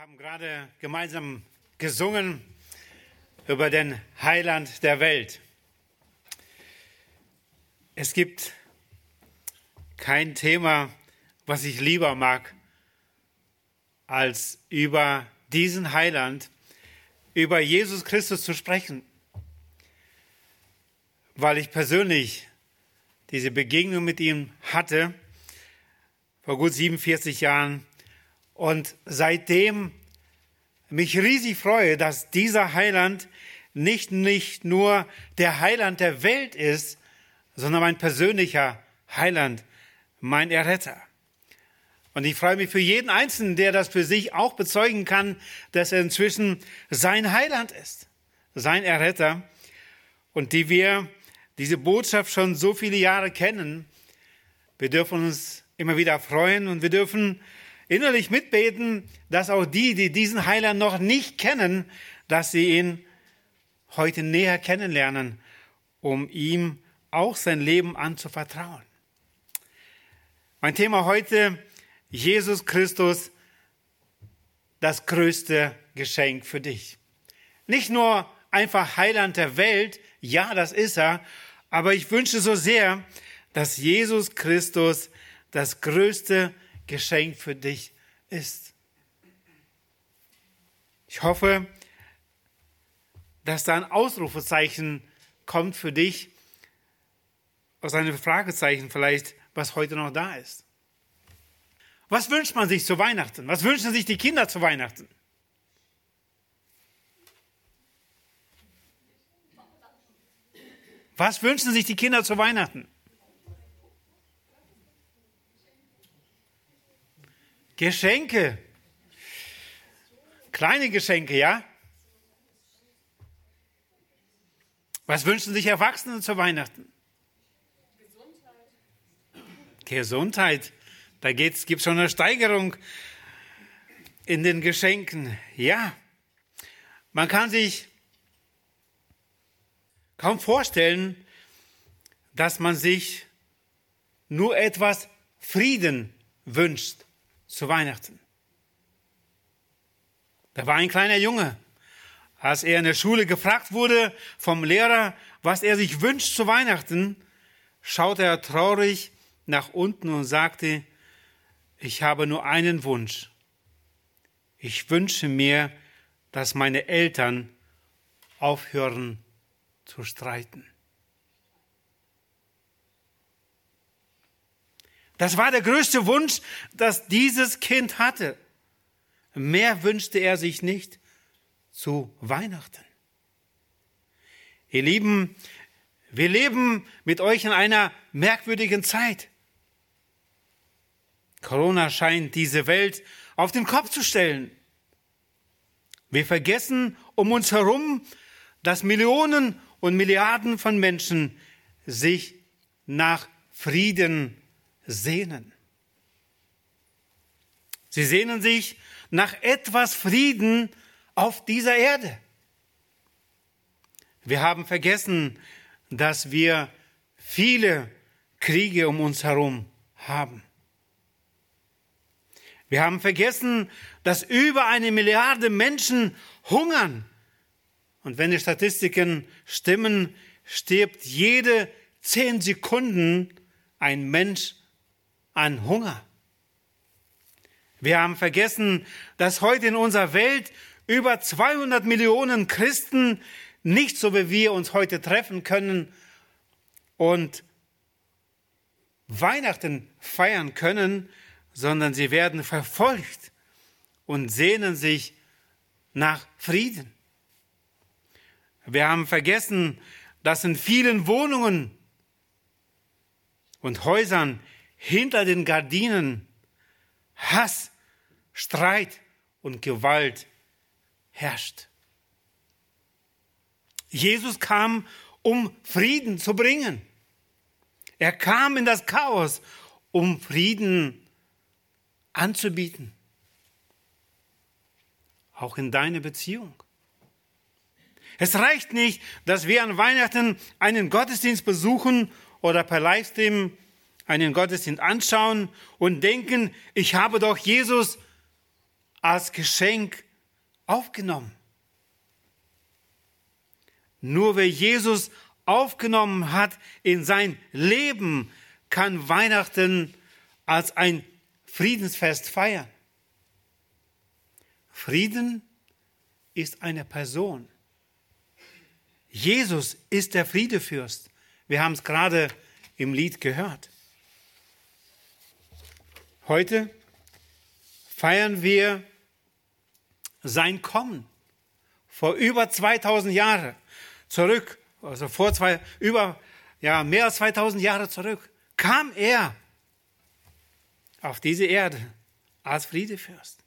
haben gerade gemeinsam gesungen über den Heiland der Welt. Es gibt kein Thema, was ich lieber mag, als über diesen Heiland, über Jesus Christus zu sprechen, weil ich persönlich diese Begegnung mit ihm hatte vor gut 47 Jahren und seitdem mich riesig freue, dass dieser Heiland nicht, nicht nur der Heiland der Welt ist, sondern mein persönlicher Heiland, mein Erretter. Und ich freue mich für jeden Einzelnen, der das für sich auch bezeugen kann, dass er inzwischen sein Heiland ist, sein Erretter. Und die wir diese Botschaft schon so viele Jahre kennen, wir dürfen uns immer wieder freuen und wir dürfen innerlich mitbeten, dass auch die, die diesen Heiland noch nicht kennen, dass sie ihn heute näher kennenlernen, um ihm auch sein Leben anzuvertrauen. Mein Thema heute, Jesus Christus, das größte Geschenk für dich. Nicht nur einfach Heiland der Welt, ja, das ist er, aber ich wünsche so sehr, dass Jesus Christus das größte Geschenk für dich ist. Ich hoffe, dass da ein Ausrufezeichen kommt für dich, aus einem Fragezeichen vielleicht, was heute noch da ist. Was wünscht man sich zu Weihnachten? Was wünschen sich die Kinder zu Weihnachten? Was wünschen sich die Kinder zu Weihnachten? Geschenke. Kleine Geschenke, ja? Was wünschen sich Erwachsene zu Weihnachten? Gesundheit. Gesundheit. Da gibt es schon eine Steigerung in den Geschenken. Ja, man kann sich kaum vorstellen, dass man sich nur etwas Frieden wünscht zu Weihnachten. Da war ein kleiner Junge. Als er in der Schule gefragt wurde vom Lehrer, was er sich wünscht zu Weihnachten, schaute er traurig nach unten und sagte, ich habe nur einen Wunsch. Ich wünsche mir, dass meine Eltern aufhören zu streiten. Das war der größte Wunsch, dass dieses Kind hatte. Mehr wünschte er sich nicht zu Weihnachten. Ihr Lieben, wir leben mit euch in einer merkwürdigen Zeit. Corona scheint diese Welt auf den Kopf zu stellen. Wir vergessen um uns herum, dass Millionen und Milliarden von Menschen sich nach Frieden sehnen. Sie sehnen sich nach etwas Frieden auf dieser Erde. Wir haben vergessen, dass wir viele Kriege um uns herum haben. Wir haben vergessen, dass über eine Milliarde Menschen hungern. Und wenn die Statistiken stimmen, stirbt jede zehn Sekunden ein Mensch an Hunger. Wir haben vergessen, dass heute in unserer Welt über 200 Millionen Christen nicht so wie wir uns heute treffen können und Weihnachten feiern können, sondern sie werden verfolgt und sehnen sich nach Frieden. Wir haben vergessen, dass in vielen Wohnungen und Häusern hinter den Gardinen Hass, Streit und Gewalt herrscht. Jesus kam, um Frieden zu bringen. Er kam in das Chaos, um Frieden anzubieten. Auch in deine Beziehung. Es reicht nicht, dass wir an Weihnachten einen Gottesdienst besuchen oder per Livestream einen Gottesdienst anschauen und denken, ich habe doch Jesus als Geschenk aufgenommen. Nur wer Jesus aufgenommen hat in sein Leben, kann Weihnachten als ein Friedensfest feiern. Frieden ist eine Person. Jesus ist der Friedefürst. Wir haben es gerade im Lied gehört. Heute feiern wir sein Kommen vor über 2000 Jahren zurück, also vor zwei, über, ja, mehr als 2000 Jahre zurück, kam er auf diese Erde als Friedefürst.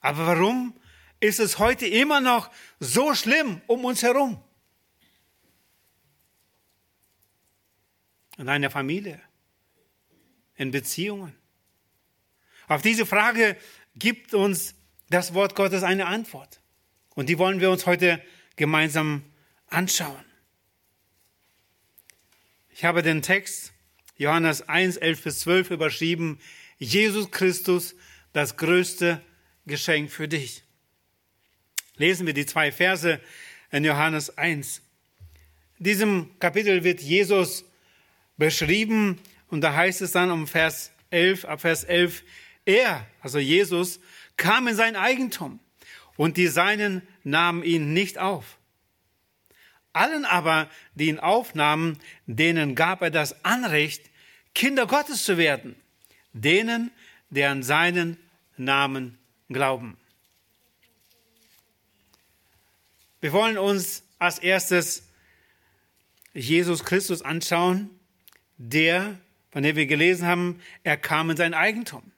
Aber warum ist es heute immer noch so schlimm um uns herum? In einer Familie, in Beziehungen. Auf diese Frage gibt uns das Wort Gottes eine Antwort. Und die wollen wir uns heute gemeinsam anschauen. Ich habe den Text Johannes 1, 11 bis 12 überschrieben, Jesus Christus, das größte Geschenk für dich. Lesen wir die zwei Verse in Johannes 1. In diesem Kapitel wird Jesus beschrieben und da heißt es dann um Vers 11, ab Vers 11, er, also Jesus, kam in sein Eigentum und die Seinen nahmen ihn nicht auf. Allen aber, die ihn aufnahmen, denen gab er das Anrecht, Kinder Gottes zu werden, denen, der an seinen Namen glauben. Wir wollen uns als erstes Jesus Christus anschauen, der, von dem wir gelesen haben, er kam in sein Eigentum.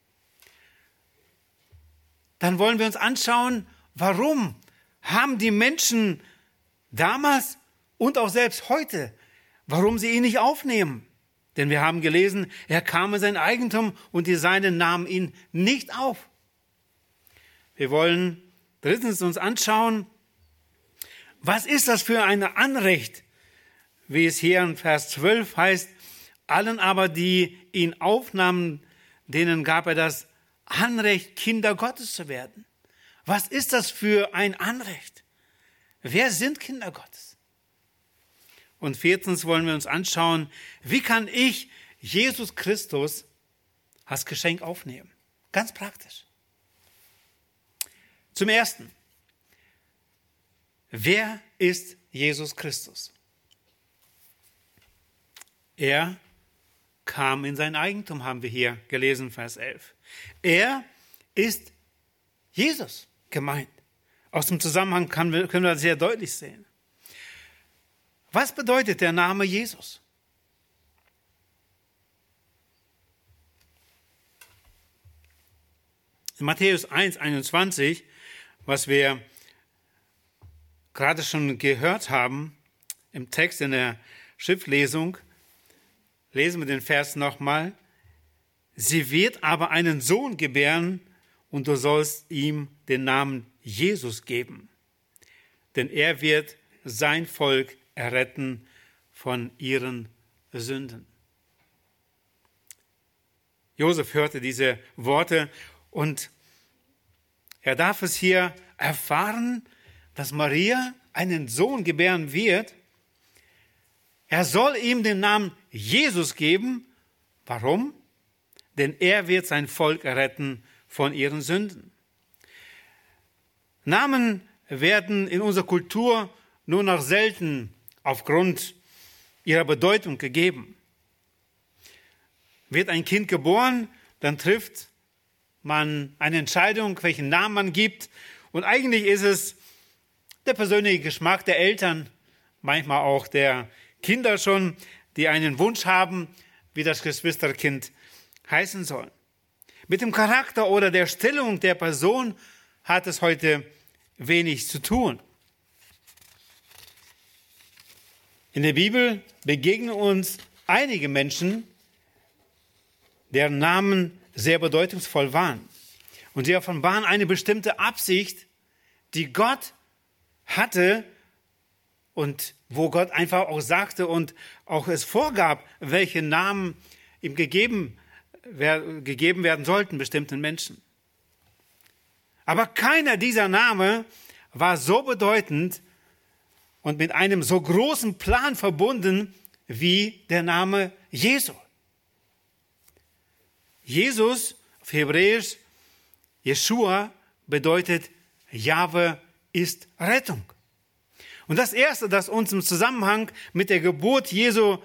Dann wollen wir uns anschauen, warum haben die Menschen damals und auch selbst heute, warum sie ihn nicht aufnehmen. Denn wir haben gelesen, er kam in sein Eigentum und die Seinen nahmen ihn nicht auf. Wir wollen drittens uns anschauen, was ist das für ein Anrecht, wie es hier in Vers 12 heißt, allen aber, die ihn aufnahmen, denen gab er das Anrecht, Kinder Gottes zu werden. Was ist das für ein Anrecht? Wer sind Kinder Gottes? Und viertens wollen wir uns anschauen, wie kann ich Jesus Christus als Geschenk aufnehmen? Ganz praktisch. Zum Ersten, wer ist Jesus Christus? Er kam in sein Eigentum, haben wir hier gelesen, Vers 11. Er ist Jesus gemeint. Aus dem Zusammenhang können wir, können wir das sehr deutlich sehen. Was bedeutet der Name Jesus? In Matthäus 1, 21 was wir gerade schon gehört haben im Text in der Schriftlesung, lesen wir den Vers nochmal. Sie wird aber einen Sohn gebären und du sollst ihm den Namen Jesus geben, denn er wird sein Volk erretten von ihren Sünden. Josef hörte diese Worte und er darf es hier erfahren, dass Maria einen Sohn gebären wird. Er soll ihm den Namen Jesus geben. Warum? Denn er wird sein Volk erretten von ihren Sünden. Namen werden in unserer Kultur nur noch selten aufgrund ihrer Bedeutung gegeben. Wird ein Kind geboren, dann trifft man eine Entscheidung, welchen Namen man gibt. Und eigentlich ist es der persönliche Geschmack der Eltern, manchmal auch der Kinder schon, die einen Wunsch haben, wie das Geschwisterkind heißen soll. Mit dem Charakter oder der Stellung der Person hat es heute wenig zu tun. In der Bibel begegnen uns einige Menschen, deren Namen sehr bedeutungsvoll waren. Und sie offenbaren eine bestimmte Absicht, die Gott hatte und wo Gott einfach auch sagte und auch es vorgab, welche Namen ihm gegeben, gegeben werden sollten bestimmten Menschen. Aber keiner dieser Namen war so bedeutend und mit einem so großen Plan verbunden wie der Name Jesu. Jesus auf Hebräisch, Jeshua bedeutet Jahwe ist Rettung. Und das Erste, das uns im Zusammenhang mit der Geburt Jesu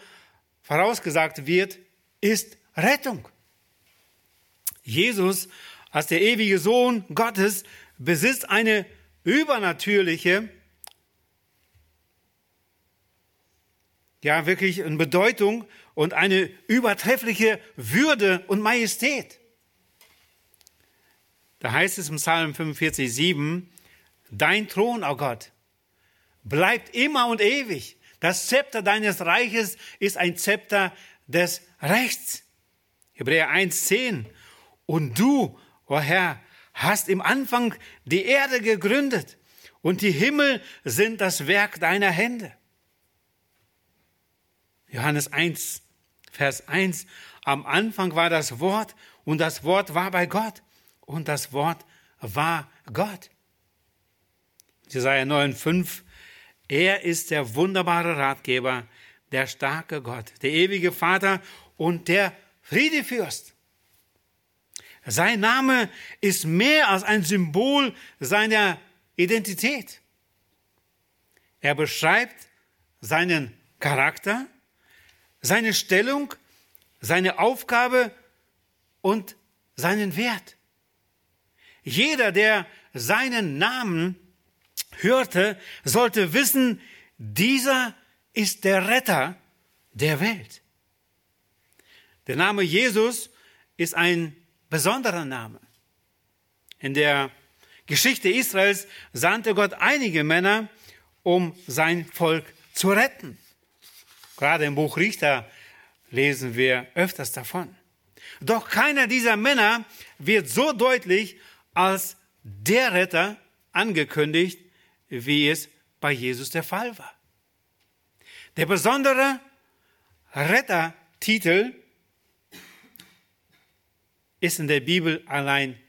vorausgesagt wird, ist Rettung. Jesus als der ewige Sohn Gottes besitzt eine übernatürliche, ja wirklich eine Bedeutung und eine übertreffliche Würde und Majestät. Da heißt es im Psalm 45, 7, Dein Thron, o oh Gott, bleibt immer und ewig. Das Zepter deines Reiches ist ein Zepter des Rechts. Hebräer 1, 10. Und du, o oh Herr, hast im Anfang die Erde gegründet und die Himmel sind das Werk deiner Hände. Johannes 1, Vers 1. Am Anfang war das Wort und das Wort war bei Gott und das Wort war Gott. Jesaja 9, 5. Er ist der wunderbare Ratgeber, der starke Gott, der ewige Vater und der Friedefürst. Sein Name ist mehr als ein Symbol seiner Identität. Er beschreibt seinen Charakter, seine Stellung, seine Aufgabe und seinen Wert. Jeder, der seinen Namen hörte, sollte wissen, dieser ist der Retter der Welt. Der Name Jesus ist ein besonderer Name. In der Geschichte Israels sandte Gott einige Männer, um sein Volk zu retten. Gerade im Buch Richter lesen wir öfters davon. Doch keiner dieser Männer wird so deutlich als der Retter angekündigt, wie es bei Jesus der Fall war. Der besondere Rettertitel ist in der Bibel allein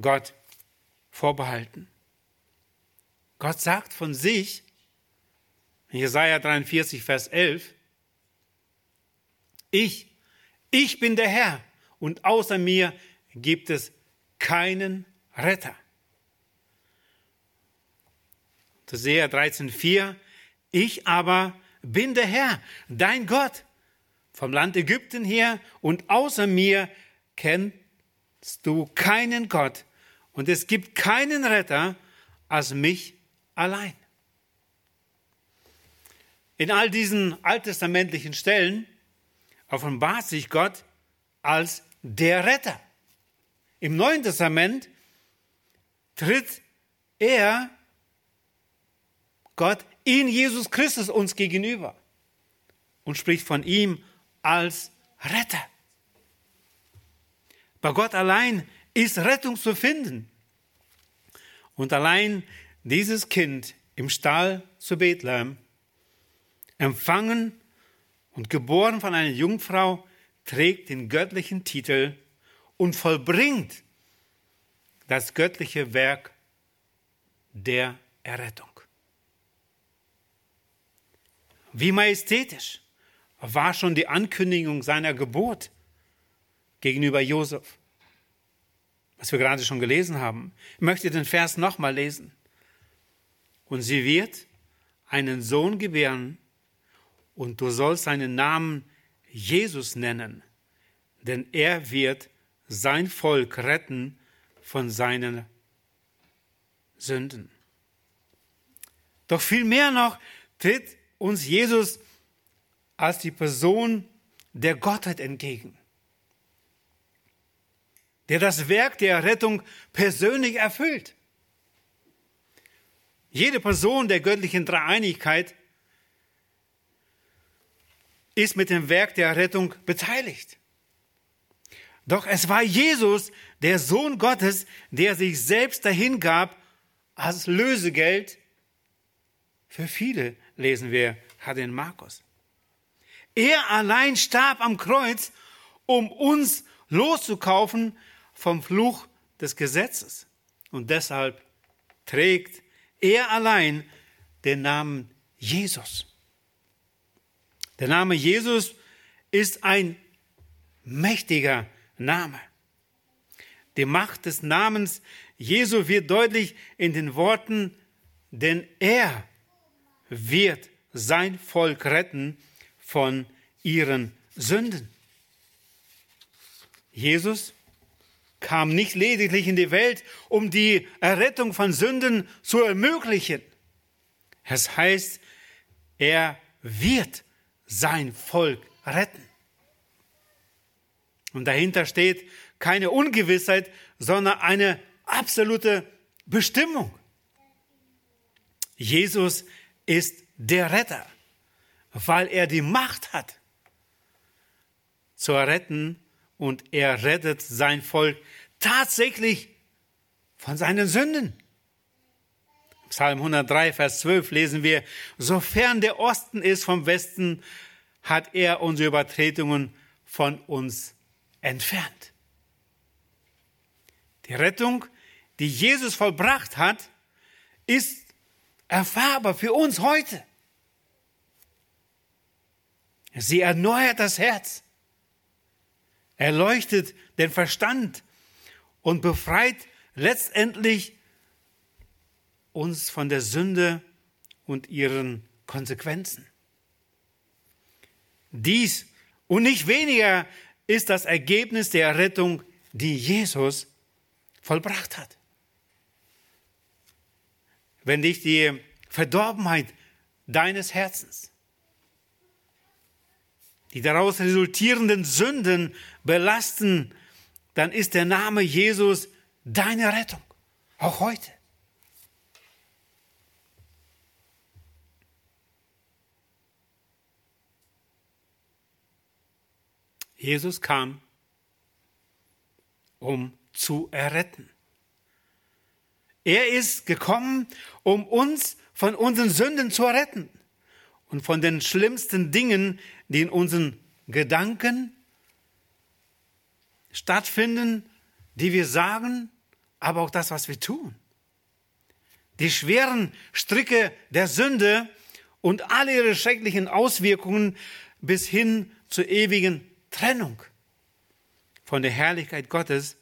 Gott vorbehalten. Gott sagt von sich, in Jesaja 43, Vers 11, ich, ich bin der Herr und außer mir gibt es keinen Retter. Hosea 13,4 Ich aber bin der Herr, dein Gott, vom Land Ägypten her und außer mir kennst du keinen Gott und es gibt keinen Retter als mich allein. In all diesen alttestamentlichen Stellen offenbart sich Gott als der Retter. Im Neuen Testament tritt er, Gott, in Jesus Christus uns gegenüber und spricht von ihm als Retter. Bei Gott allein ist Rettung zu finden. Und allein dieses Kind im Stall zu Bethlehem, empfangen und geboren von einer Jungfrau, trägt den göttlichen Titel und vollbringt das göttliche Werk der Errettung. Wie majestätisch war schon die Ankündigung seiner Geburt gegenüber Josef, was wir gerade schon gelesen haben. Ich möchte den Vers nochmal lesen. Und sie wird einen Sohn gebären, und du sollst seinen Namen Jesus nennen, denn er wird sein Volk retten von seinen Sünden. Doch viel mehr noch tritt uns Jesus als die Person der Gottheit entgegen, der das Werk der Rettung persönlich erfüllt. Jede Person der göttlichen Dreieinigkeit ist mit dem Werk der Rettung beteiligt. Doch es war Jesus, der Sohn Gottes, der sich selbst dahingab als Lösegeld für viele, lesen wir, hat in Markus. Er allein starb am Kreuz, um uns loszukaufen vom Fluch des Gesetzes Und deshalb trägt er allein den Namen Jesus. Der Name Jesus ist ein mächtiger Name. Die Macht des Namens Jesu wird deutlich in den Worten, denn er wird sein Volk retten von ihren Sünden. Jesus kam nicht lediglich in die Welt, um die Errettung von Sünden zu ermöglichen. Es heißt, er wird sein Volk retten. Und dahinter steht keine Ungewissheit, sondern eine absolute Bestimmung. Jesus ist der Retter, weil er die Macht hat zu retten und er rettet sein Volk tatsächlich von seinen Sünden. Psalm 103, Vers 12 lesen wir, sofern der Osten ist vom Westen, hat er unsere Übertretungen von uns entfernt. Die Rettung, die Jesus vollbracht hat, ist erfahrbar für uns heute. Sie erneuert das Herz, erleuchtet den Verstand und befreit letztendlich uns von der Sünde und ihren Konsequenzen. Dies und nicht weniger ist das Ergebnis der Rettung, die Jesus vollbracht hat. Wenn dich die Verdorbenheit deines Herzens, die daraus resultierenden Sünden belasten, dann ist der Name Jesus deine Rettung, auch heute. Jesus kam, um zu erretten. Er ist gekommen, um uns von unseren Sünden zu retten und von den schlimmsten Dingen, die in unseren Gedanken stattfinden, die wir sagen, aber auch das, was wir tun. Die schweren Stricke der Sünde und alle ihre schrecklichen Auswirkungen bis hin zur ewigen Trennung von der Herrlichkeit Gottes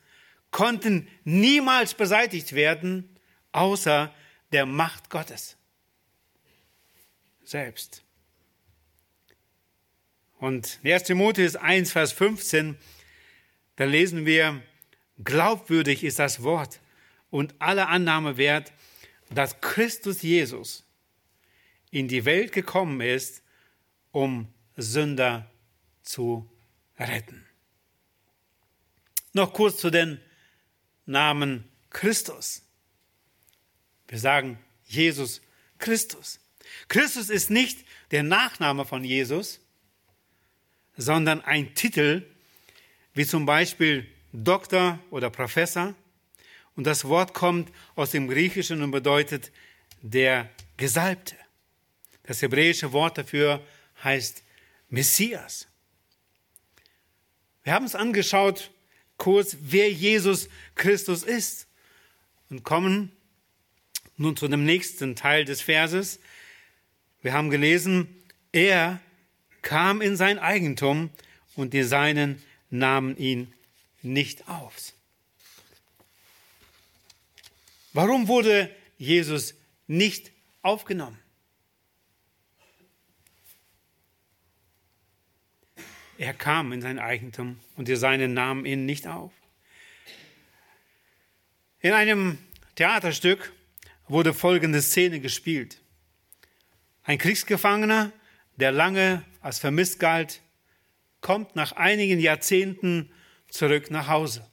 konnten niemals beseitigt werden, außer der Macht Gottes selbst. Und 1. Timotheus 1, Vers 15, da lesen wir, glaubwürdig ist das Wort und alle Annahme wert, dass Christus Jesus in die Welt gekommen ist, um Sünder zu retten. Noch kurz zu den Namen Christus. Wir sagen Jesus Christus. Christus ist nicht der Nachname von Jesus, sondern ein Titel, wie zum Beispiel Doktor oder Professor. Und das Wort kommt aus dem Griechischen und bedeutet der Gesalbte. Das hebräische Wort dafür heißt Messias. Wir haben uns angeschaut, kurz, wer Jesus Christus ist und kommen nun zu dem nächsten Teil des Verses. Wir haben gelesen, er kam in sein Eigentum und die Seinen nahmen ihn nicht auf. Warum wurde Jesus nicht aufgenommen? Er kam in sein Eigentum und die Seinen nahmen ihn nicht auf. In einem Theaterstück wurde folgende Szene gespielt. Ein Kriegsgefangener, der lange als vermisst galt, kommt nach einigen Jahrzehnten zurück nach Hause.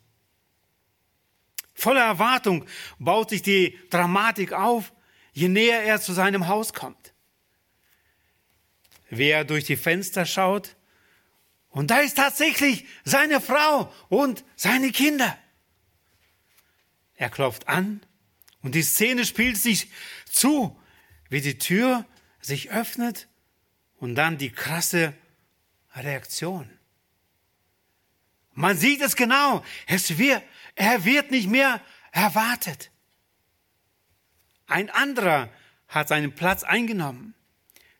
Voller Erwartung baut sich die Dramatik auf, je näher er zu seinem Haus kommt. Wer durch die Fenster schaut, und da ist tatsächlich seine Frau und seine Kinder. Er klopft an und die Szene spielt sich zu, wie die Tür sich öffnet und dann die krasse Reaktion. Man sieht es genau. Es wird, er wird nicht mehr erwartet. Ein anderer hat seinen Platz eingenommen.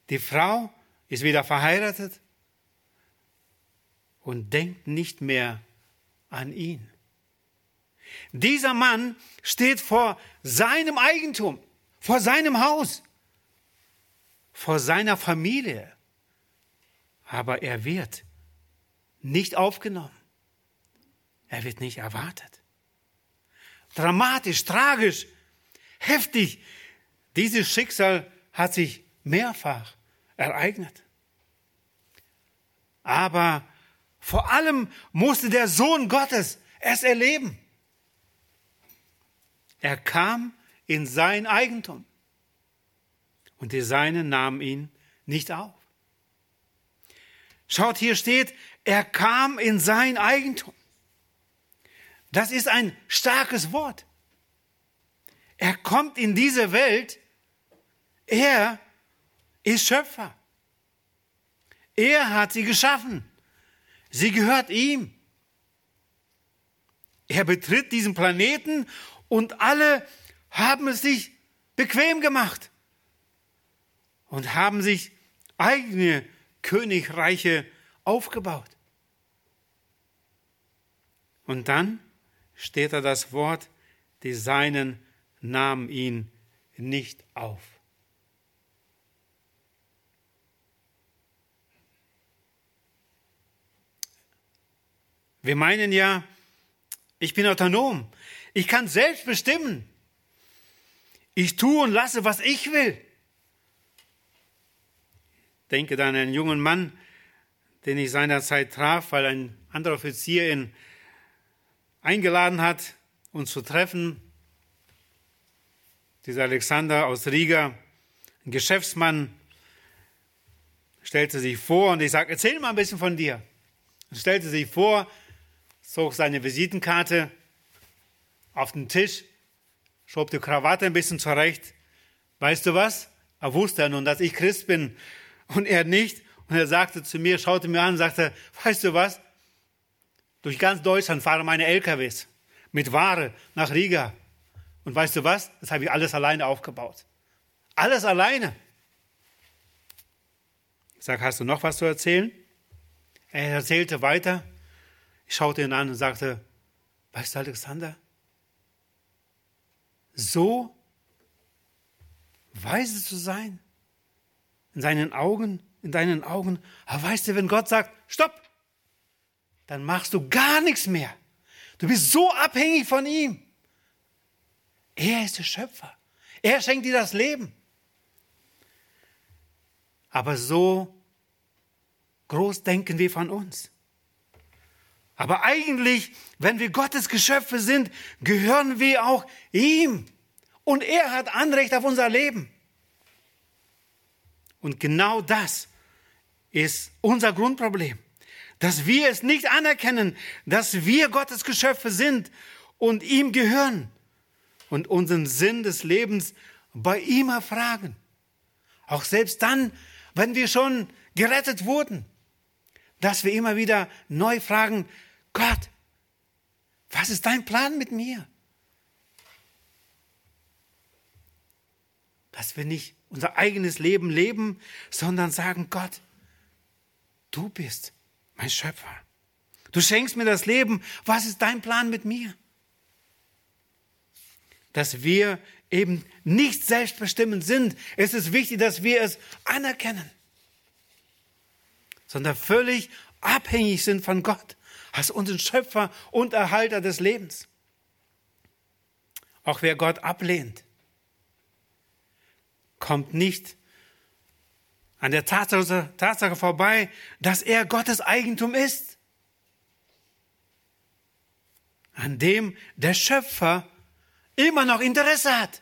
Die Frau ist wieder verheiratet und denkt nicht mehr an ihn. Dieser Mann steht vor seinem Eigentum, vor seinem Haus, vor seiner Familie. Aber er wird nicht aufgenommen. Er wird nicht erwartet. Dramatisch, tragisch, heftig. Dieses Schicksal hat sich mehrfach ereignet. Aber vor allem musste der Sohn Gottes es erleben. Er kam in sein Eigentum und die Seinen nahmen ihn nicht auf. Schaut, hier steht, er kam in sein Eigentum. Das ist ein starkes Wort. Er kommt in diese Welt, er ist Schöpfer. Er hat sie geschaffen. Sie gehört ihm. Er betritt diesen Planeten und alle haben es sich bequem gemacht und haben sich eigene Königreiche aufgebaut. Und dann steht da das Wort, die Seinen nahmen ihn nicht auf. Wir meinen ja, ich bin autonom. Ich kann selbst bestimmen. Ich tue und lasse, was ich will. Denke dann an einen jungen Mann, den ich seinerzeit traf, weil ein anderer Offizier ihn eingeladen hat, uns zu treffen. Dieser Alexander aus Riga, ein Geschäftsmann, stellte sich vor und ich sage, erzähl mal ein bisschen von dir. Er stellte sich vor, zog seine Visitenkarte auf den Tisch, schob die Krawatte ein bisschen zurecht. Weißt du was? Er wusste ja nun, dass ich Christ bin und er nicht. Und er sagte zu mir, schaute mir an und sagte, weißt du was? Durch ganz Deutschland fahren meine LKWs mit Ware nach Riga. Und weißt du was? Das habe ich alles alleine aufgebaut. Alles alleine. Ich sage, hast du noch was zu erzählen? Er erzählte weiter. Ich schaute ihn an und sagte, weißt du, Alexander, so weise zu sein in seinen Augen, in deinen Augen. Aber weißt du, wenn Gott sagt, stopp, dann machst du gar nichts mehr. Du bist so abhängig von ihm. Er ist der Schöpfer. Er schenkt dir das Leben. Aber so groß denken wir von uns. Aber eigentlich, wenn wir Gottes Geschöpfe sind, gehören wir auch ihm. Und er hat Anrecht auf unser Leben. Und genau das ist unser Grundproblem. Dass wir es nicht anerkennen, dass wir Gottes Geschöpfe sind und ihm gehören und unseren Sinn des Lebens bei ihm erfragen. Auch selbst dann, wenn wir schon gerettet wurden dass wir immer wieder neu fragen, Gott, was ist dein Plan mit mir? Dass wir nicht unser eigenes Leben leben, sondern sagen, Gott, du bist mein Schöpfer. Du schenkst mir das Leben. Was ist dein Plan mit mir? Dass wir eben nicht selbstbestimmend sind. Es ist wichtig, dass wir es anerkennen sondern völlig abhängig sind von Gott als unseren Schöpfer und Erhalter des Lebens. Auch wer Gott ablehnt, kommt nicht an der Tatsache, Tatsache vorbei, dass er Gottes Eigentum ist, an dem der Schöpfer immer noch Interesse hat.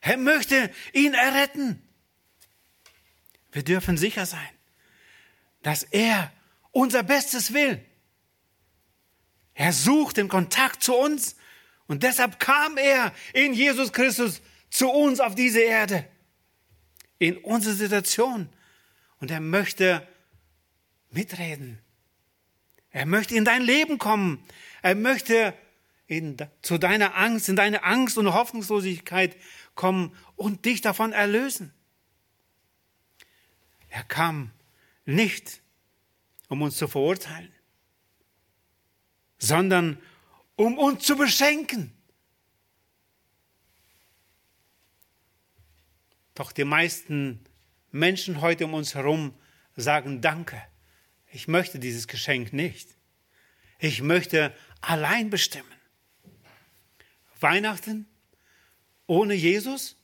Er möchte ihn erretten. Wir dürfen sicher sein, dass er unser Bestes will. Er sucht den Kontakt zu uns und deshalb kam er in Jesus Christus zu uns auf diese Erde, in unsere Situation. Und er möchte mitreden. Er möchte in dein Leben kommen. Er möchte in, zu deiner Angst, in deine Angst und Hoffnungslosigkeit kommen und dich davon erlösen. Er kam nicht, um uns zu verurteilen, sondern um uns zu beschenken. Doch die meisten Menschen heute um uns herum sagen Danke. Ich möchte dieses Geschenk nicht. Ich möchte allein bestimmen. Weihnachten ohne Jesus?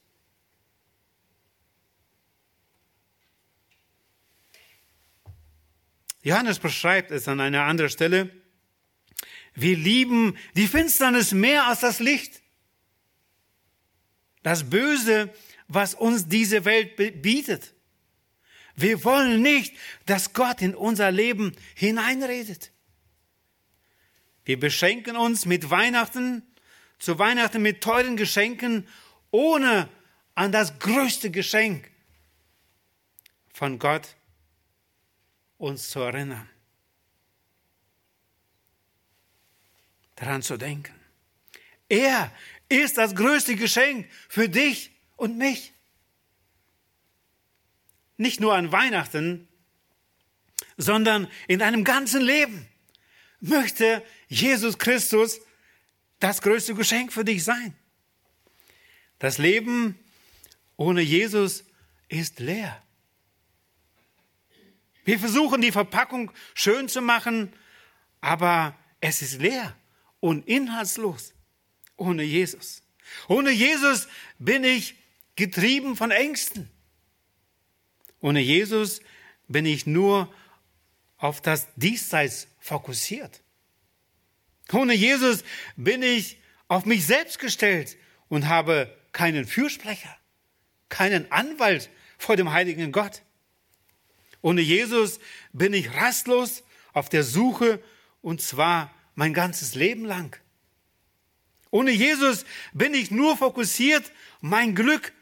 Johannes beschreibt es an einer anderen Stelle. Wir lieben die Finsternis mehr als das Licht. Das Böse, was uns diese Welt bietet. Wir wollen nicht, dass Gott in unser Leben hineinredet. Wir beschenken uns mit Weihnachten, zu Weihnachten mit teuren Geschenken, ohne an das größte Geschenk von Gott uns zu erinnern. Daran zu denken. Er ist das größte Geschenk für dich und mich nicht nur an Weihnachten, sondern in deinem ganzen Leben möchte Jesus Christus das größte Geschenk für dich sein. Das Leben ohne Jesus ist leer. Wir versuchen die Verpackung schön zu machen, aber es ist leer und inhaltslos ohne Jesus. Ohne Jesus bin ich getrieben von Ängsten. Ohne Jesus bin ich nur auf das Diesseits fokussiert. Ohne Jesus bin ich auf mich selbst gestellt und habe keinen Fürsprecher, keinen Anwalt vor dem heiligen Gott. Ohne Jesus bin ich rastlos auf der Suche und zwar mein ganzes Leben lang. Ohne Jesus bin ich nur fokussiert, mein Glück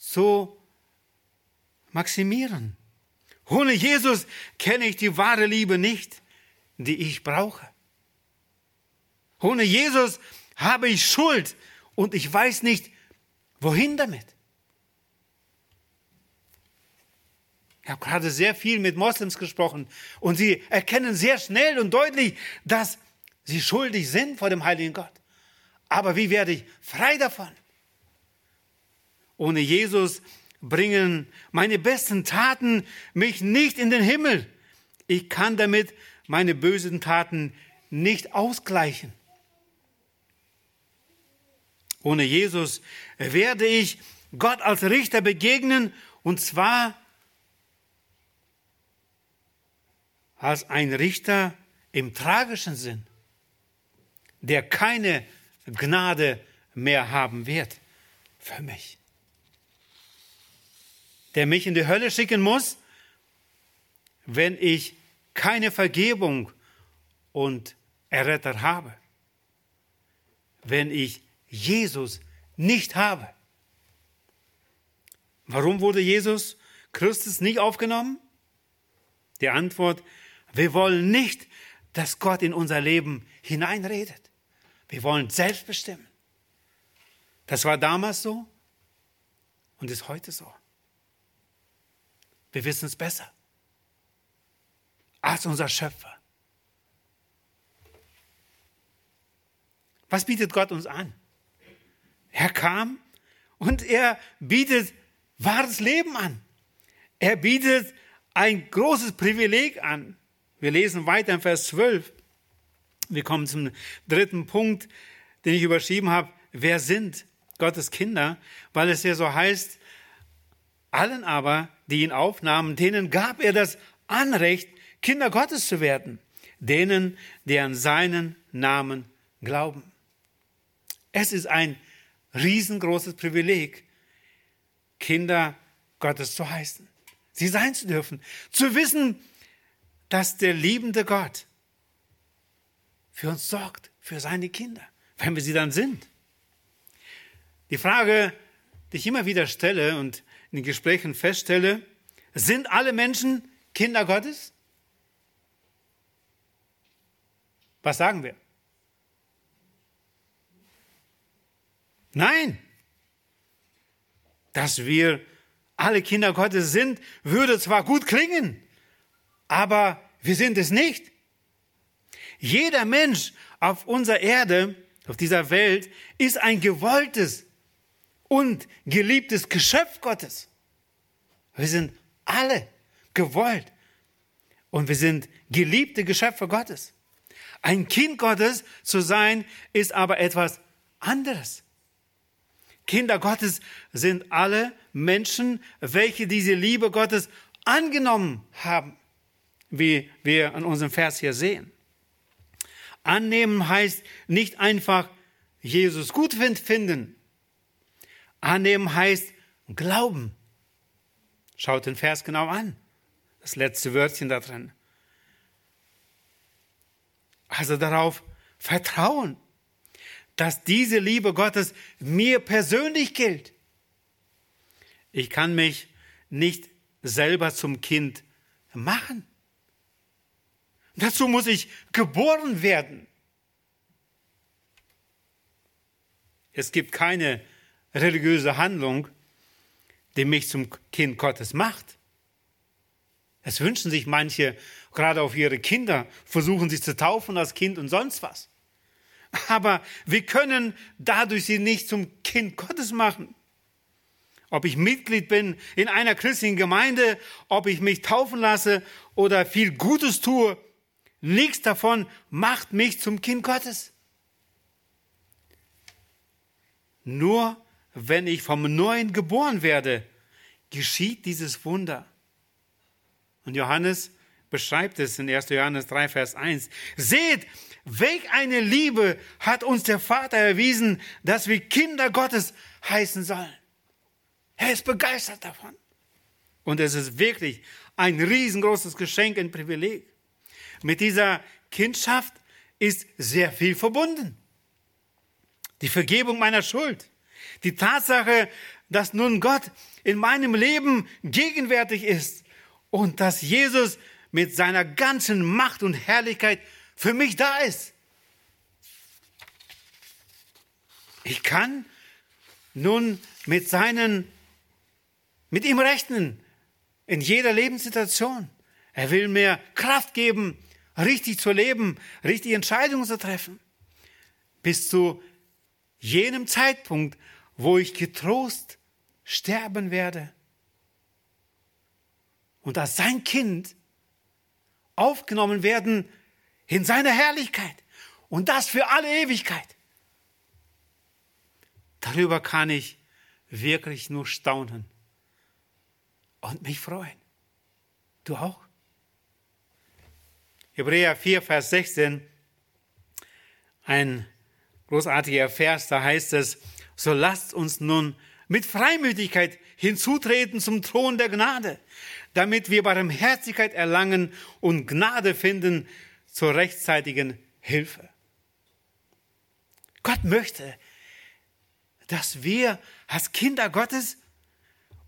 zu maximieren. Ohne Jesus kenne ich die wahre Liebe nicht, die ich brauche. Ohne Jesus habe ich Schuld und ich weiß nicht, wohin damit. Ich habe gerade sehr viel mit Moslems gesprochen und sie erkennen sehr schnell und deutlich, dass sie schuldig sind vor dem heiligen Gott. Aber wie werde ich frei davon? Ohne Jesus bringen meine besten Taten mich nicht in den Himmel. Ich kann damit meine bösen Taten nicht ausgleichen. Ohne Jesus werde ich Gott als Richter begegnen und zwar als ein Richter im tragischen Sinn, der keine Gnade mehr haben wird für mich der mich in die Hölle schicken muss, wenn ich keine Vergebung und Erretter habe. Wenn ich Jesus nicht habe. Warum wurde Jesus Christus nicht aufgenommen? Die Antwort, wir wollen nicht, dass Gott in unser Leben hineinredet. Wir wollen selbst bestimmen. Das war damals so und ist heute so. Wir wissen es besser als unser Schöpfer. Was bietet Gott uns an? Er kam und er bietet wahres Leben an. Er bietet ein großes Privileg an. Wir lesen weiter in Vers 12. Wir kommen zum dritten Punkt, den ich überschrieben habe. Wer sind Gottes Kinder? Weil es ja so heißt, allen aber, die ihn aufnahmen, denen gab er das Anrecht, Kinder Gottes zu werden, denen, die an seinen Namen glauben. Es ist ein riesengroßes Privileg, Kinder Gottes zu heißen, sie sein zu dürfen, zu wissen, dass der liebende Gott für uns sorgt, für seine Kinder, wenn wir sie dann sind. Die Frage, die ich immer wieder stelle und in den Gesprächen feststelle, sind alle Menschen Kinder Gottes? Was sagen wir? Nein. Dass wir alle Kinder Gottes sind, würde zwar gut klingen, aber wir sind es nicht. Jeder Mensch auf unserer Erde, auf dieser Welt, ist ein gewolltes und geliebtes Geschöpf Gottes. Wir sind alle gewollt und wir sind geliebte Geschöpfe Gottes. Ein Kind Gottes zu sein, ist aber etwas anderes. Kinder Gottes sind alle Menschen, welche diese Liebe Gottes angenommen haben, wie wir an unserem Vers hier sehen. Annehmen heißt nicht einfach Jesus gut finden. Annehmen heißt glauben. Schaut den Vers genau an. Das letzte Wörtchen da drin. Also darauf vertrauen, dass diese Liebe Gottes mir persönlich gilt. Ich kann mich nicht selber zum Kind machen. Dazu muss ich geboren werden. Es gibt keine religiöse Handlung, die mich zum Kind Gottes macht. Es wünschen sich manche, gerade auf ihre Kinder, versuchen sie zu taufen als Kind und sonst was. Aber wir können dadurch sie nicht zum Kind Gottes machen. Ob ich Mitglied bin in einer christlichen Gemeinde, ob ich mich taufen lasse oder viel Gutes tue, nichts davon macht mich zum Kind Gottes. Nur wenn ich vom Neuen geboren werde, geschieht dieses Wunder. Und Johannes beschreibt es in 1. Johannes 3, Vers 1. Seht, welch eine Liebe hat uns der Vater erwiesen, dass wir Kinder Gottes heißen sollen. Er ist begeistert davon. Und es ist wirklich ein riesengroßes Geschenk, ein Privileg. Mit dieser Kindschaft ist sehr viel verbunden. Die Vergebung meiner Schuld. Die Tatsache, dass nun Gott in meinem Leben gegenwärtig ist und dass Jesus mit seiner ganzen Macht und Herrlichkeit für mich da ist. Ich kann nun mit seinen, mit ihm rechnen in jeder Lebenssituation. Er will mir Kraft geben, richtig zu leben, richtige Entscheidungen zu treffen. Bis zu jenem Zeitpunkt, wo ich getrost sterben werde und als sein Kind aufgenommen werden in seine Herrlichkeit und das für alle Ewigkeit. Darüber kann ich wirklich nur staunen und mich freuen. Du auch? Hebräer 4, Vers 16, ein großartiger Vers, da heißt es, so lasst uns nun mit Freimütigkeit hinzutreten zum Thron der Gnade, damit wir Barmherzigkeit erlangen und Gnade finden zur rechtzeitigen Hilfe. Gott möchte, dass wir als Kinder Gottes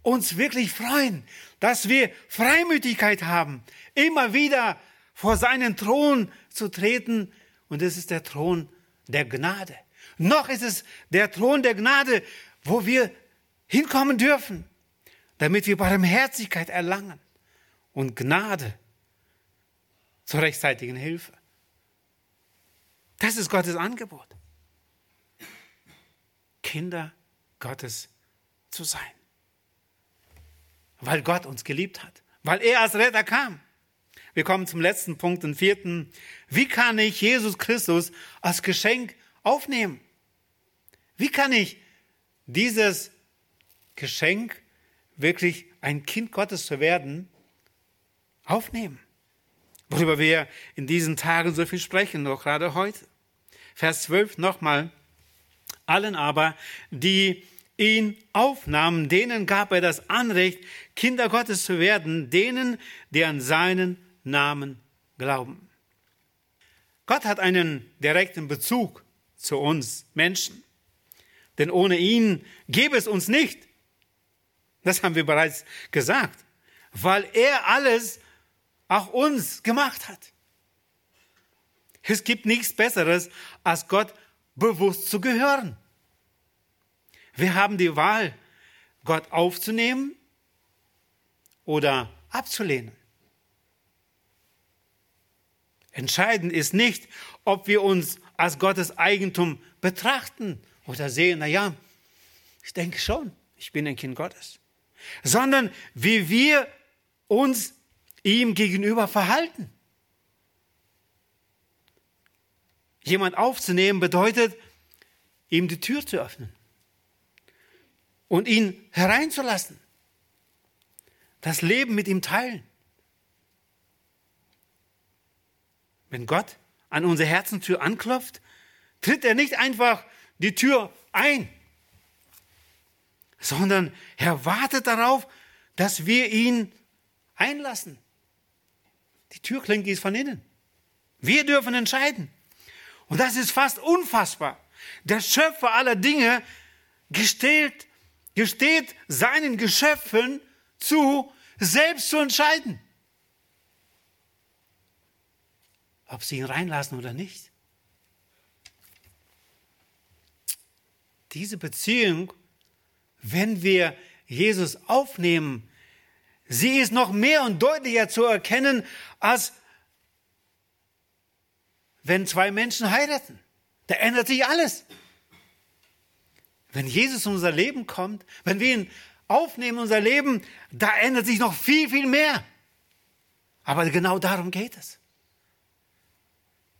uns wirklich freuen, dass wir Freimütigkeit haben, immer wieder vor seinen Thron zu treten. Und es ist der Thron der Gnade. Noch ist es der Thron der Gnade, wo wir hinkommen dürfen, damit wir Barmherzigkeit erlangen und Gnade zur rechtzeitigen Hilfe. Das ist Gottes Angebot. Kinder Gottes zu sein. Weil Gott uns geliebt hat. Weil er als Retter kam. Wir kommen zum letzten Punkt, den vierten. Wie kann ich Jesus Christus als Geschenk aufnehmen? Wie kann ich dieses Geschenk, wirklich ein Kind Gottes zu werden, aufnehmen? Worüber wir in diesen Tagen so viel sprechen, auch gerade heute. Vers 12 nochmal. Allen aber, die ihn aufnahmen, denen gab er das Anrecht, Kinder Gottes zu werden, denen, die an seinen Namen glauben. Gott hat einen direkten Bezug zu uns Menschen. Denn ohne ihn gäbe es uns nicht. Das haben wir bereits gesagt. Weil er alles, auch uns, gemacht hat. Es gibt nichts Besseres, als Gott bewusst zu gehören. Wir haben die Wahl, Gott aufzunehmen oder abzulehnen. Entscheidend ist nicht, ob wir uns als Gottes Eigentum betrachten oder sehen, na ja, ich denke schon, ich bin ein Kind Gottes, sondern wie wir uns ihm gegenüber verhalten. Jemand aufzunehmen bedeutet, ihm die Tür zu öffnen und ihn hereinzulassen. Das Leben mit ihm teilen. Wenn Gott an unsere Herzentür anklopft, tritt er nicht einfach die Tür ein, sondern er wartet darauf, dass wir ihn einlassen. Die Türklinke ist von innen. Wir dürfen entscheiden. Und das ist fast unfassbar. Der Schöpfer aller Dinge gesteht, gesteht seinen Geschöpfen zu, selbst zu entscheiden, ob sie ihn reinlassen oder nicht. Diese Beziehung, wenn wir Jesus aufnehmen, sie ist noch mehr und deutlicher zu erkennen, als wenn zwei Menschen heiraten. Da ändert sich alles. Wenn Jesus in unser Leben kommt, wenn wir ihn aufnehmen in unser Leben, da ändert sich noch viel, viel mehr. Aber genau darum geht es.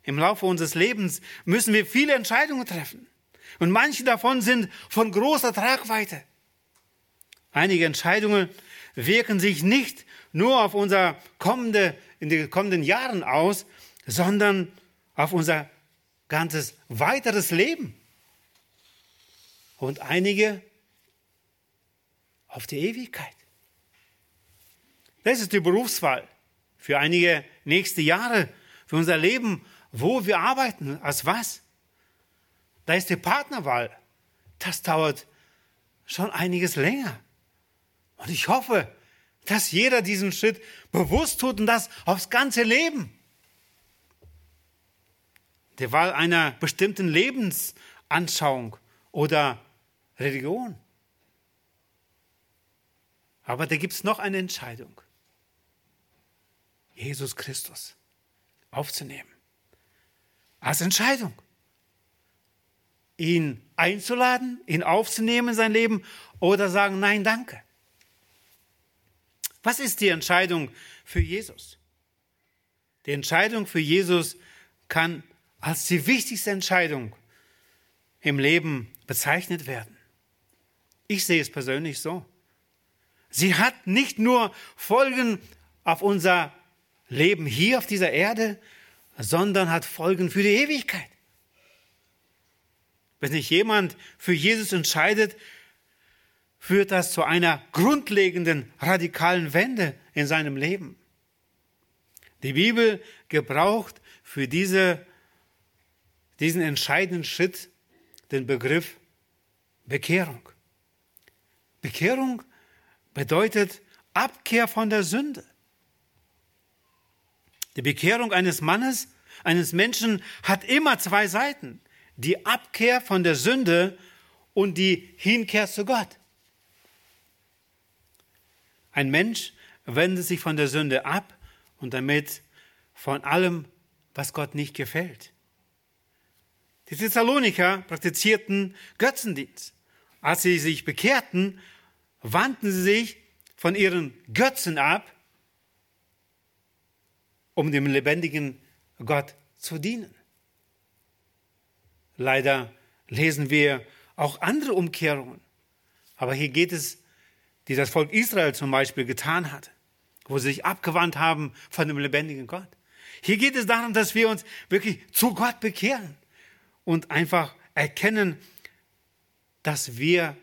Im Laufe unseres Lebens müssen wir viele Entscheidungen treffen. Und manche davon sind von großer Tragweite. Einige Entscheidungen wirken sich nicht nur auf unser kommende, in den kommenden Jahren aus, sondern auf unser ganzes weiteres Leben. Und einige auf die Ewigkeit. Das ist die Berufswahl für einige nächste Jahre, für unser Leben, wo wir arbeiten, als was. Da ist die Partnerwahl. Das dauert schon einiges länger. Und ich hoffe, dass jeder diesen Schritt bewusst tut und das aufs ganze Leben der Wahl einer bestimmten Lebensanschauung oder Religion. Aber da gibt es noch eine Entscheidung. Jesus Christus aufzunehmen. Als Entscheidung. Ihn einzuladen, ihn aufzunehmen in sein Leben oder sagen, nein, danke. Was ist die Entscheidung für Jesus? Die Entscheidung für Jesus kann als die wichtigste Entscheidung im Leben bezeichnet werden. Ich sehe es persönlich so. Sie hat nicht nur Folgen auf unser Leben hier auf dieser Erde, sondern hat Folgen für die Ewigkeit. Wenn sich jemand für Jesus entscheidet, führt das zu einer grundlegenden, radikalen Wende in seinem Leben. Die Bibel gebraucht für diese diesen entscheidenden Schritt den Begriff Bekehrung. Bekehrung bedeutet Abkehr von der Sünde. Die Bekehrung eines Mannes, eines Menschen hat immer zwei Seiten. Die Abkehr von der Sünde und die Hinkehr zu Gott. Ein Mensch wendet sich von der Sünde ab und damit von allem, was Gott nicht gefällt. Die Thessaloniker praktizierten Götzendienst. Als sie sich bekehrten, wandten sie sich von ihren Götzen ab, um dem lebendigen Gott zu dienen. Leider lesen wir auch andere Umkehrungen. Aber hier geht es, die das Volk Israel zum Beispiel getan hat, wo sie sich abgewandt haben von dem lebendigen Gott. Hier geht es darum, dass wir uns wirklich zu Gott bekehren und einfach erkennen, dass wir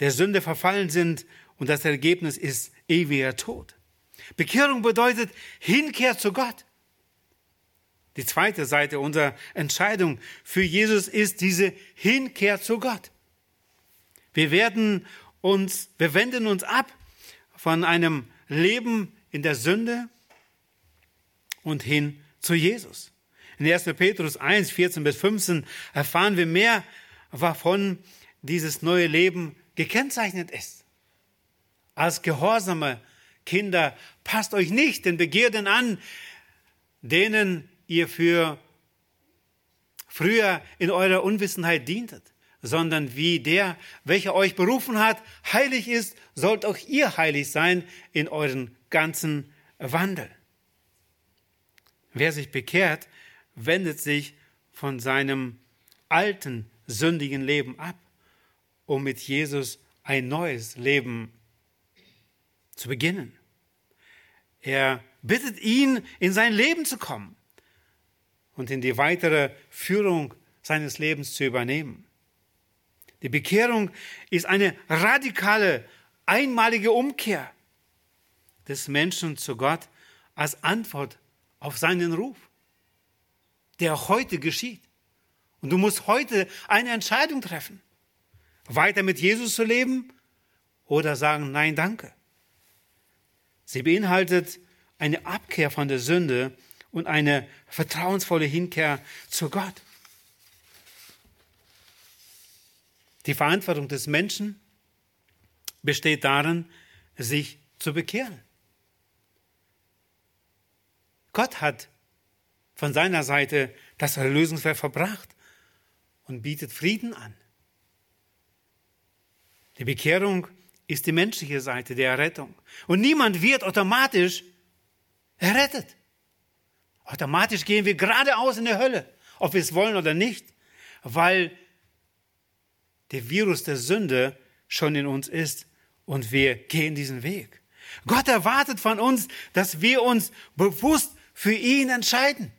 der Sünde verfallen sind und das Ergebnis ist ewiger Tod. Bekehrung bedeutet Hinkehr zu Gott. Die zweite Seite unserer Entscheidung für Jesus ist diese Hinkehr zu Gott. Wir werden uns, wir wenden uns ab von einem Leben in der Sünde und hin zu Jesus. In 1. Petrus 1, 14 bis 15 erfahren wir mehr davon, dieses neue Leben gekennzeichnet ist. Als gehorsame Kinder passt euch nicht den Begierden an, denen ihr für früher in eurer Unwissenheit dientet, sondern wie der, welcher euch berufen hat, heilig ist, sollt auch ihr heilig sein in euren ganzen Wandel. Wer sich bekehrt, wendet sich von seinem alten, sündigen Leben ab, um mit Jesus ein neues Leben zu beginnen. Er bittet ihn, in sein Leben zu kommen und in die weitere Führung seines Lebens zu übernehmen. Die Bekehrung ist eine radikale, einmalige Umkehr des Menschen zu Gott als Antwort auf seinen Ruf, der heute geschieht. Und du musst heute eine Entscheidung treffen. Weiter mit Jesus zu leben oder sagen, nein, danke. Sie beinhaltet eine Abkehr von der Sünde und eine vertrauensvolle Hinkehr zu Gott. Die Verantwortung des Menschen besteht darin, sich zu bekehren. Gott hat von seiner Seite das Erlösungswerk verbracht und bietet Frieden an. Die Bekehrung ist die menschliche Seite der Errettung. Und niemand wird automatisch errettet. Automatisch gehen wir geradeaus in die Hölle, ob wir es wollen oder nicht, weil der Virus der Sünde schon in uns ist und wir gehen diesen Weg. Gott erwartet von uns, dass wir uns bewusst für ihn entscheiden.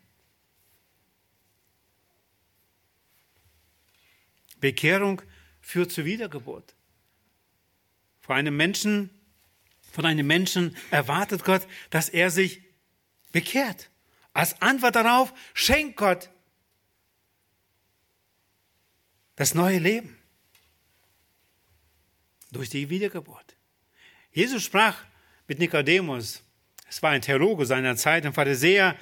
Bekehrung führt zur Wiedergeburt. Von einem Menschen, von einem Menschen erwartet Gott, dass er sich bekehrt. Als Antwort darauf schenkt Gott das neue Leben durch die Wiedergeburt. Jesus sprach mit Nikodemus, es war ein Theologe seiner Zeit, ein Pharisäer,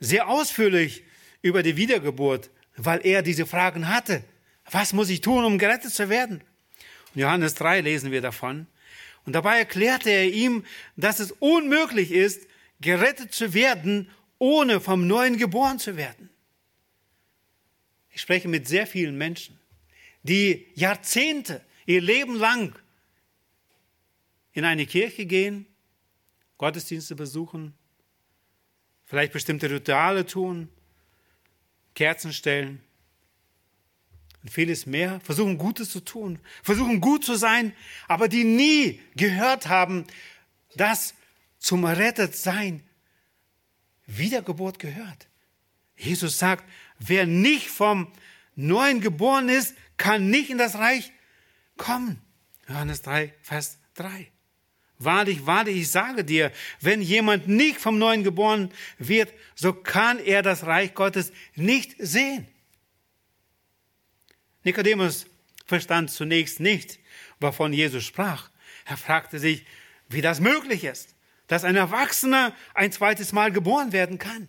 sehr ausführlich über die Wiedergeburt, weil er diese Fragen hatte. Was muss ich tun, um gerettet zu werden? Johannes 3 lesen wir davon. Und dabei erklärte er ihm, dass es unmöglich ist, gerettet zu werden, ohne vom Neuen geboren zu werden. Ich spreche mit sehr vielen Menschen, die Jahrzehnte, ihr Leben lang in eine Kirche gehen, Gottesdienste besuchen, vielleicht bestimmte Rituale tun, Kerzen stellen und vieles mehr, versuchen Gutes zu tun, versuchen gut zu sein, aber die nie gehört haben, dass zum Errettetsein Wiedergeburt gehört. Jesus sagt, wer nicht vom Neuen geboren ist, kann nicht in das Reich kommen. Johannes 3, Vers 3. Wahrlich, wahrlich, ich sage dir, wenn jemand nicht vom Neuen geboren wird, so kann er das Reich Gottes nicht sehen. Nikodemus verstand zunächst nicht, wovon Jesus sprach. Er fragte sich, wie das möglich ist, dass ein Erwachsener ein zweites Mal geboren werden kann.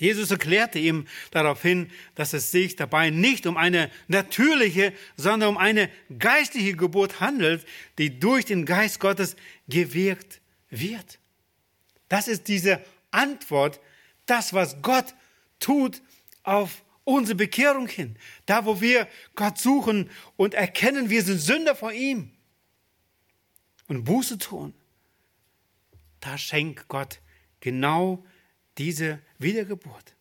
Jesus erklärte ihm daraufhin, dass es sich dabei nicht um eine natürliche, sondern um eine geistliche Geburt handelt, die durch den Geist Gottes gewirkt wird. Das ist diese Antwort, das, was Gott tut auf unsere Bekehrung hin. Da, wo wir Gott suchen und erkennen, wir sind Sünder vor ihm und Buße tun, da schenkt Gott genau diese Wiedergeburt.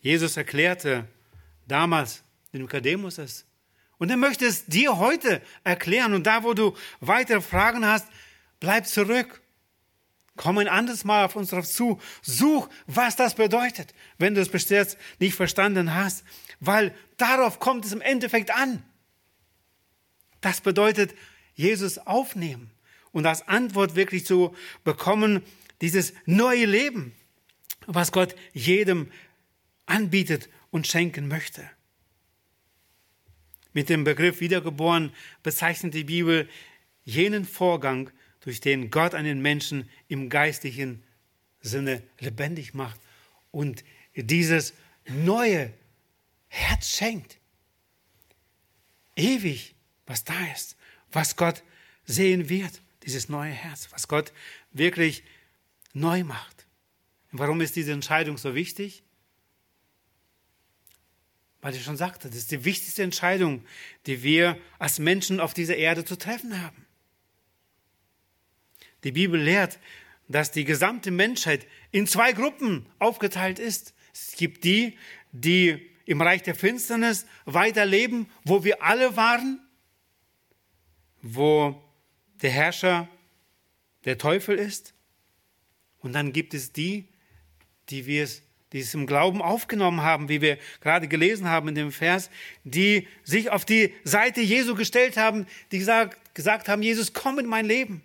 Jesus erklärte damals dem Nikodemus es. Und er möchte es dir heute erklären. Und da, wo du weitere Fragen hast, bleib zurück. Komm ein anderes Mal auf uns drauf zu. Such, was das bedeutet, wenn du es bis jetzt nicht verstanden hast. Weil darauf kommt es im Endeffekt an. Das bedeutet, Jesus aufnehmen und als Antwort wirklich zu bekommen, dieses neue Leben, was Gott jedem anbietet und schenken möchte. Mit dem Begriff wiedergeboren bezeichnet die Bibel jenen Vorgang, durch den Gott einen Menschen im geistlichen Sinne lebendig macht und dieses neue Herz schenkt, ewig, was da ist, was Gott sehen wird, dieses neue Herz, was Gott wirklich neu macht. Warum ist diese Entscheidung so wichtig? Weil ich schon sagte, das ist die wichtigste Entscheidung, die wir als Menschen auf dieser Erde zu treffen haben. Die Bibel lehrt, dass die gesamte Menschheit in zwei Gruppen aufgeteilt ist. Es gibt die, die im Reich der Finsternis weiterleben, wo wir alle waren, wo der Herrscher der Teufel ist. Und dann gibt es die, die wir es die es im Glauben aufgenommen haben, wie wir gerade gelesen haben in dem Vers, die sich auf die Seite Jesu gestellt haben, die gesagt, gesagt haben, Jesus, komm in mein Leben,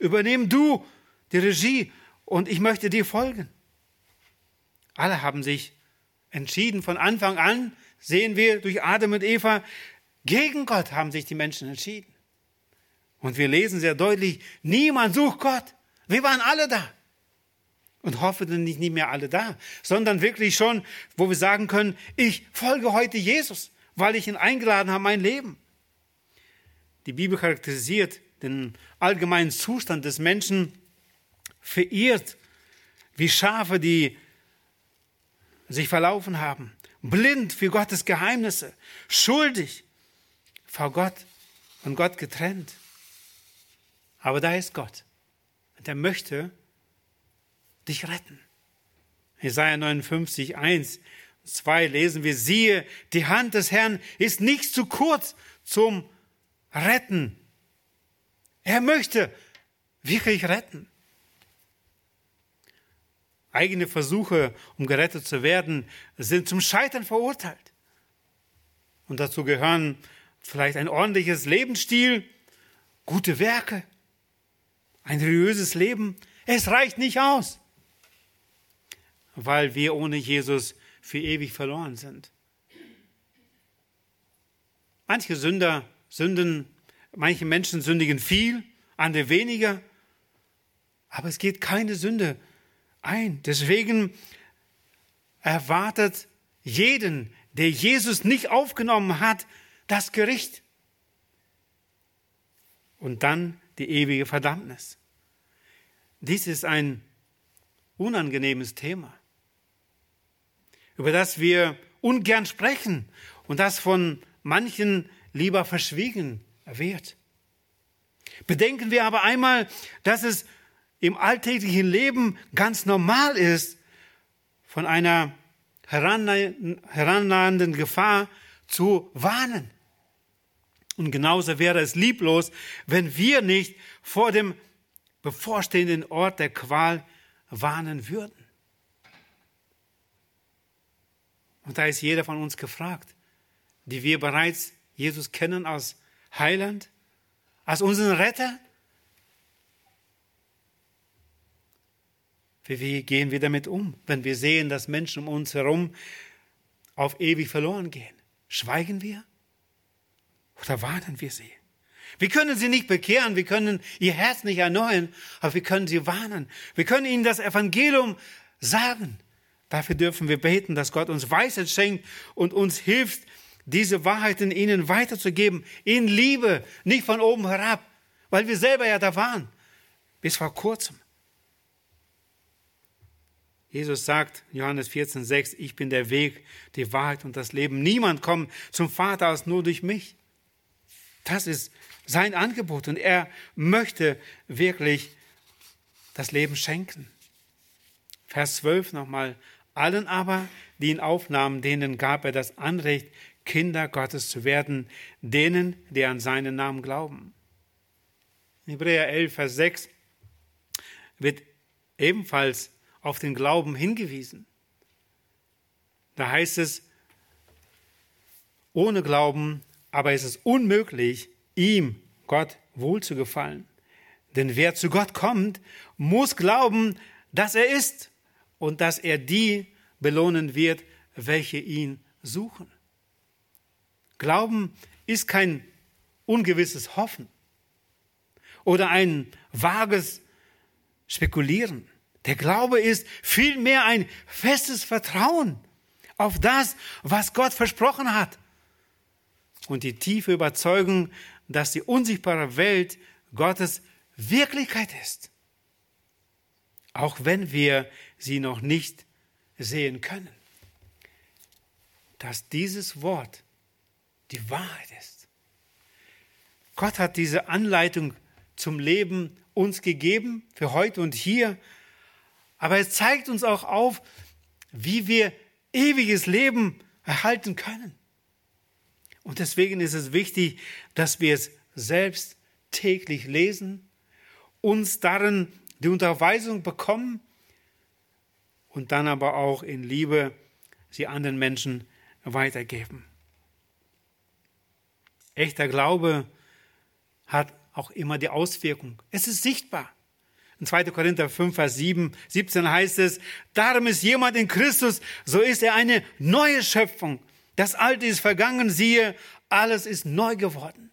übernehm du die Regie und ich möchte dir folgen. Alle haben sich entschieden. Von Anfang an sehen wir durch Adam und Eva, gegen Gott haben sich die Menschen entschieden. Und wir lesen sehr deutlich, niemand sucht Gott. Wir waren alle da. Und hoffentlich nicht mehr alle da, sondern wirklich schon, wo wir sagen können, ich folge heute Jesus, weil ich ihn eingeladen habe, mein Leben. Die Bibel charakterisiert den allgemeinen Zustand des Menschen verirrt, wie Schafe, die sich verlaufen haben, blind für Gottes Geheimnisse, schuldig vor Gott und Gott getrennt. Aber da ist Gott. Und er möchte dich retten. Jesaja 59, 1, 2 lesen wir, siehe, die Hand des Herrn ist nicht zu kurz zum Retten. Er möchte wirklich retten. Eigene Versuche, um gerettet zu werden, sind zum Scheitern verurteilt. Und dazu gehören vielleicht ein ordentliches Lebensstil, gute Werke, ein religiöses Leben. Es reicht nicht aus, weil wir ohne Jesus für ewig verloren sind. Manche Sünder sünden, manche Menschen sündigen viel, andere weniger, aber es geht keine Sünde ein. Deswegen erwartet jeden, der Jesus nicht aufgenommen hat, das Gericht. Und dann die ewige Verdammnis. Dies ist ein unangenehmes Thema, über das wir ungern sprechen und das von manchen lieber verschwiegen wird. Bedenken wir aber einmal, dass es im alltäglichen Leben ganz normal ist, von einer herannahenden Gefahr zu warnen. Und genauso wäre es lieblos, wenn wir nicht vor dem bevorstehenden Ort der Qual warnen würden. Und da ist jeder von uns gefragt, die wir bereits Jesus kennen als Heiland, als unseren Retter, Wie gehen wir damit um, wenn wir sehen, dass Menschen um uns herum auf ewig verloren gehen? Schweigen wir oder warnen wir sie? Wir können sie nicht bekehren, wir können ihr Herz nicht erneuern, aber wir können sie warnen. Wir können ihnen das Evangelium sagen. Dafür dürfen wir beten, dass Gott uns Weisheit schenkt und uns hilft, diese Wahrheiten ihnen weiterzugeben, in Liebe, nicht von oben herab, weil wir selber ja da waren, bis vor kurzem. Jesus sagt, Johannes 14, 6, ich bin der Weg, die Wahrheit und das Leben. Niemand kommt zum Vater aus nur durch mich. Das ist sein Angebot und er möchte wirklich das Leben schenken. Vers 12 nochmal. Allen aber, die ihn aufnahmen, denen gab er das Anrecht, Kinder Gottes zu werden, denen, die an seinen Namen glauben. Hebräer 11, Vers 6 wird ebenfalls auf den Glauben hingewiesen. Da heißt es, ohne Glauben aber ist es unmöglich, ihm, Gott, wohl zu gefallen. Denn wer zu Gott kommt, muss glauben, dass er ist und dass er die belohnen wird, welche ihn suchen. Glauben ist kein ungewisses Hoffen oder ein vages Spekulieren. Der Glaube ist vielmehr ein festes Vertrauen auf das, was Gott versprochen hat. und die tiefe Überzeugung, dass die unsichtbare Welt Gottes Wirklichkeit ist, auch wenn wir sie noch nicht sehen können. Dass dieses Wort die Wahrheit ist. Gott hat diese Anleitung zum Leben uns gegeben, für heute und hier, aber es zeigt uns auch auf, wie wir ewiges Leben erhalten können. Und deswegen ist es wichtig, dass wir es selbst täglich lesen, uns darin die Unterweisung bekommen und dann aber auch in Liebe sie anderen Menschen weitergeben. Echter Glaube hat auch immer die Auswirkung. Es ist sichtbar. In 2. Korinther 5, Vers 7, 17 heißt es, darum ist jemand in Christus, so ist er eine neue Schöpfung. Das Alte ist vergangen, siehe, alles ist neu geworden.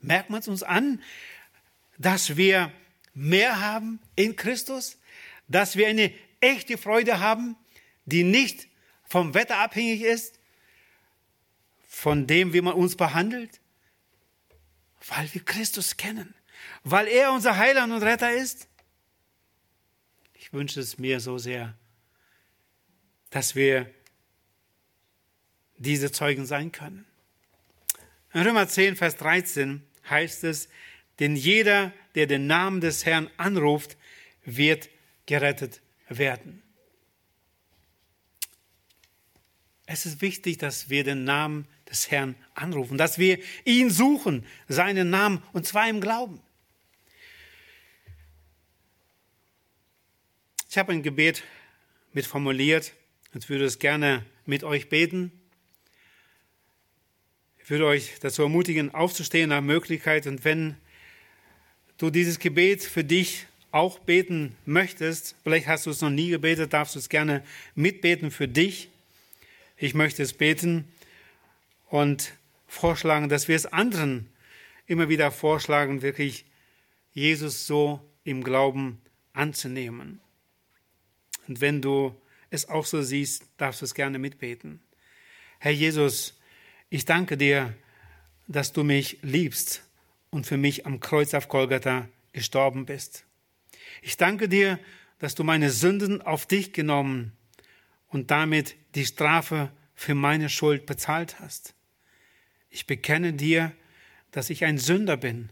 Merkt man es uns an, dass wir mehr haben in Christus, dass wir eine echte Freude haben, die nicht vom Wetter abhängig ist, von dem, wie man uns behandelt, weil wir Christus kennen, weil er unser Heiland und Retter ist. Ich wünsche es mir so sehr, dass wir diese Zeugen sein können. In Römer 10, Vers 13 heißt es, denn jeder, der den Namen des Herrn anruft, wird gerettet werden. Es ist wichtig, dass wir den Namen des Herrn anrufen, dass wir ihn suchen, seinen Namen, und zwar im Glauben. Ich habe ein Gebet mit formuliert und würde es gerne mit euch beten. Ich würde euch dazu ermutigen, aufzustehen nach Möglichkeit und wenn du dieses Gebet für dich auch beten möchtest, vielleicht hast du es noch nie gebetet, darfst du es gerne mitbeten für dich. Ich möchte es beten und vorschlagen, dass wir es anderen immer wieder vorschlagen, wirklich Jesus so im Glauben anzunehmen. Und wenn du es auch so siehst, darfst du es gerne mitbeten. Herr Jesus, ich danke dir, dass du mich liebst und für mich am Kreuz auf Golgatha gestorben bist. Ich danke dir, dass du meine Sünden auf dich genommen und damit die Strafe für meine Schuld bezahlt hast. Ich bekenne dir, dass ich ein Sünder bin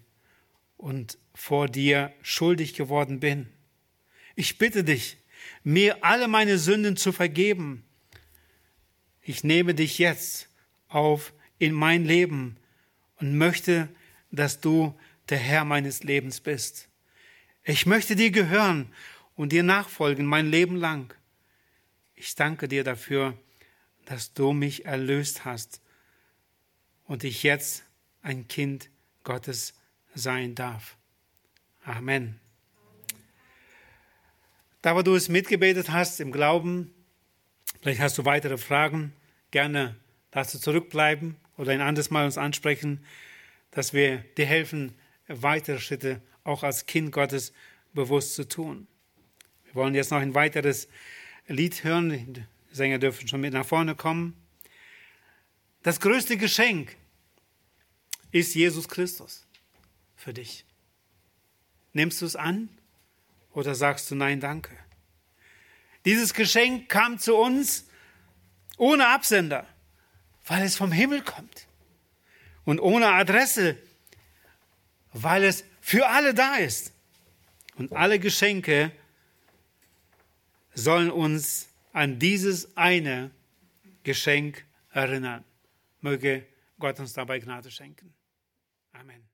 und vor dir schuldig geworden bin. Ich bitte dich, mir alle meine Sünden zu vergeben. Ich nehme dich jetzt auf in mein Leben und möchte, dass du der Herr meines Lebens bist. Ich möchte dir gehören und dir nachfolgen mein Leben lang. Ich danke dir dafür, dass du mich erlöst hast und ich jetzt ein Kind Gottes sein darf. Amen. Da wo du es mitgebetet hast im Glauben, vielleicht hast du weitere Fragen, gerne darfst du zurückbleiben oder ein anderes Mal uns ansprechen, dass wir dir helfen, weitere Schritte auch als Kind Gottes bewusst zu tun. Wir wollen jetzt noch ein weiteres Lied hören. Die Sänger dürfen schon mit nach vorne kommen. Das größte Geschenk ist Jesus Christus für dich. Nimmst du es an oder sagst du nein, danke? Dieses Geschenk kam zu uns ohne Absender, weil es vom Himmel kommt und ohne Adresse, weil es für alle da ist. Und alle Geschenke sollen uns an dieses eine Geschenk erinnern. Möge Gott uns dabei Gnade schenken. Amen.